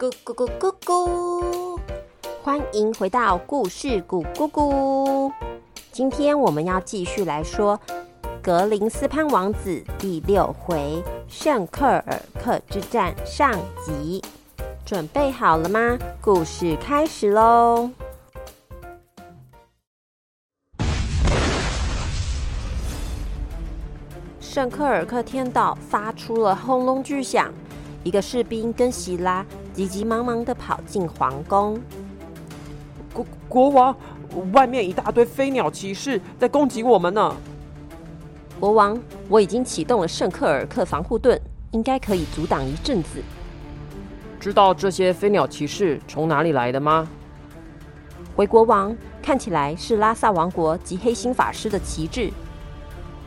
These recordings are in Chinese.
咕咕咕咕咕！欢迎回到故事咕咕咕。今天我们要继续来说《格林斯潘王子》第六回“圣克尔克之战”上集。准备好了吗？故事开始喽！圣克尔克天岛发出了轰隆巨响，一个士兵跟希拉急急忙忙的跑进皇宫。国国王，外面一大堆飞鸟骑士在攻击我们呢！国王，我已经启动了圣克尔克防护盾，应该可以阻挡一阵子。知道这些飞鸟骑士从哪里来的吗？回国王，看起来是拉萨王国及黑心法师的旗帜。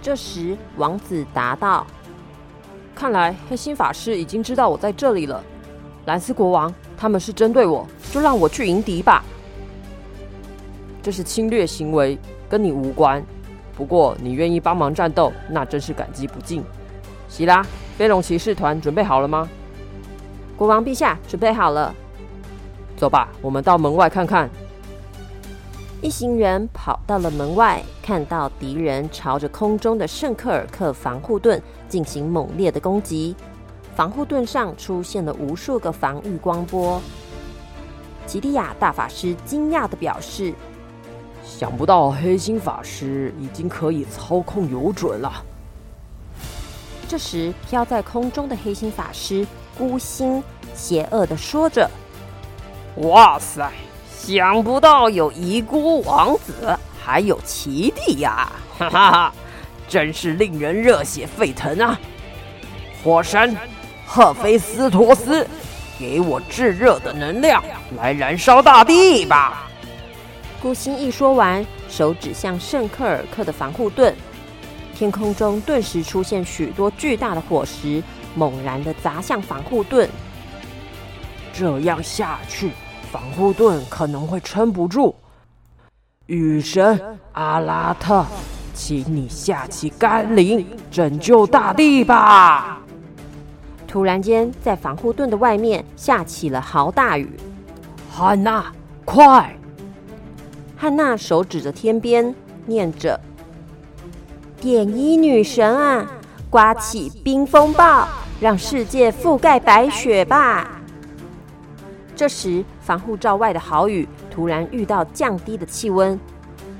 这时，王子答道：“看来黑心法师已经知道我在这里了。兰斯国王，他们是针对我，就让我去迎敌吧。这是侵略行为，跟你无关。不过你愿意帮忙战斗，那真是感激不尽。希拉，飞龙骑士团准备好了吗？国王陛下，准备好了。走吧，我们到门外看看。”一行人跑到了门外，看到敌人朝着空中的圣克尔克防护盾进行猛烈的攻击，防护盾上出现了无数个防御光波。吉利亚大法师惊讶的表示：“想不到黑心法师已经可以操控游准了。”这时，飘在空中的黑心法师孤星邪恶的说着：“哇塞！”想不到有遗孤王子，还有奇弟呀！哈哈哈，真是令人热血沸腾啊！火神赫菲斯托斯，给我炙热的能量，来燃烧大地吧！孤星一说完，手指向圣克尔克的防护盾，天空中顿时出现许多巨大的火石，猛然的砸向防护盾。这样下去。防护盾可能会撑不住，雨神阿拉特，请你下起甘霖，拯救大地吧！突然间，在防护盾的外面下起了豪大雨。汉娜，快！汉娜手指着天边，念着：“点衣女神啊，刮起冰风暴，让世界覆盖白雪吧！”这时，防护罩外的好雨突然遇到降低的气温，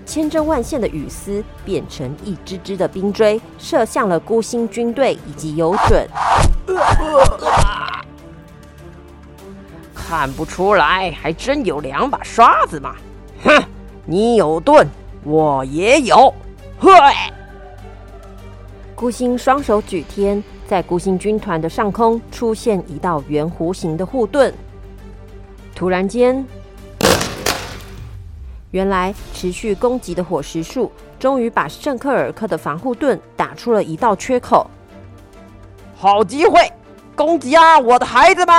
千针万线的雨丝变成一支支的冰锥，射向了孤星军队以及游准。看不出来，还真有两把刷子嘛！哼，你有盾，我也有。嘿！孤星双手举天，在孤星军团的上空出现一道圆弧形的护盾。突然间，原来持续攻击的火石术终于把圣克尔克的防护盾打出了一道缺口。好机会，攻击啊，我的孩子们！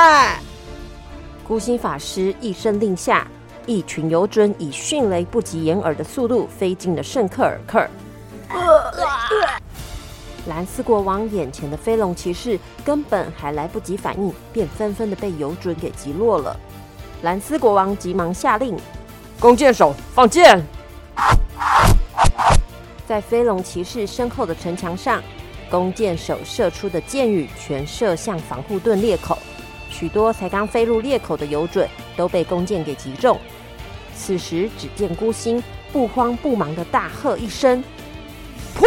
孤星法师一声令下，一群游准以迅雷不及掩耳的速度飞进了圣克尔克。蓝斯国王眼前的飞龙骑士根本还来不及反应，便纷纷的被游准给击落了。兰斯国王急忙下令：“弓箭手放箭！”在飞龙骑士身后的城墙上，弓箭手射出的箭雨全射向防护盾裂口，许多才刚飞入裂口的游准都被弓箭给击中。此时，只见孤星不慌不忙的大喝一声：“破！”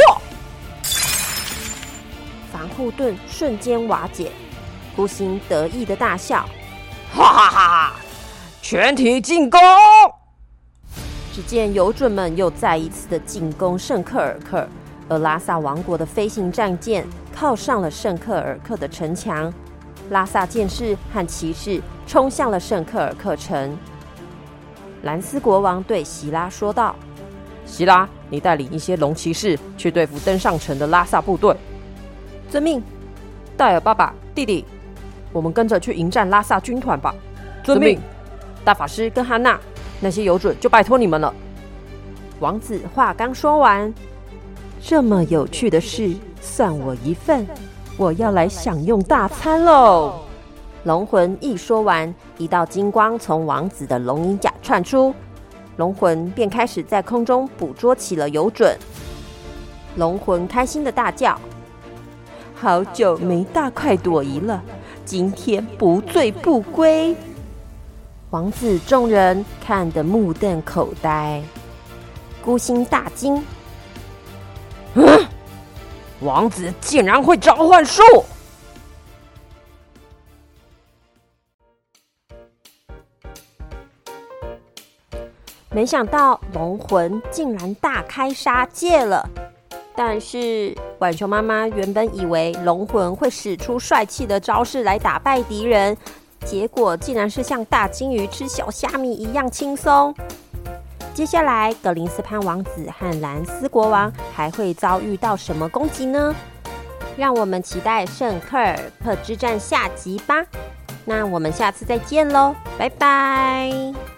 防护盾瞬间瓦解。孤星得意的大笑：“哈哈哈！”全体进攻！只见游准们又再一次的进攻圣克尔克，而拉萨王国的飞行战舰靠上了圣克尔克的城墙，拉萨剑士和骑士冲向了圣克尔克城。兰斯国王对希拉说道：“希拉，你带领一些龙骑士去对付登上城的拉萨部队。”遵命。戴尔爸爸、弟弟，我们跟着去迎战拉萨军团吧。遵命。大法师跟哈娜，那些有准就拜托你们了。王子话刚说完，这么有趣的事算我一份，我要来享用大餐喽！龙魂一说完，一道金光从王子的龙鳞甲窜出，龙魂便开始在空中捕捉起了游隼。龙魂开心的大叫：“好久没大快朵颐了，今天不醉不归！”王子众人看得目瞪口呆，孤星大惊：“王子竟然会召唤术！”没想到龙魂竟然大开杀戒了，但是浣熊妈妈原本以为龙魂会使出帅气的招式来打败敌人，结果竟然是像大金鱼吃小虾米一样轻松。接下来，格林斯潘王子和兰斯国王还会遭遇到什么攻击呢？让我们期待圣克尔特之战下集吧。那我们下次再见喽，拜拜。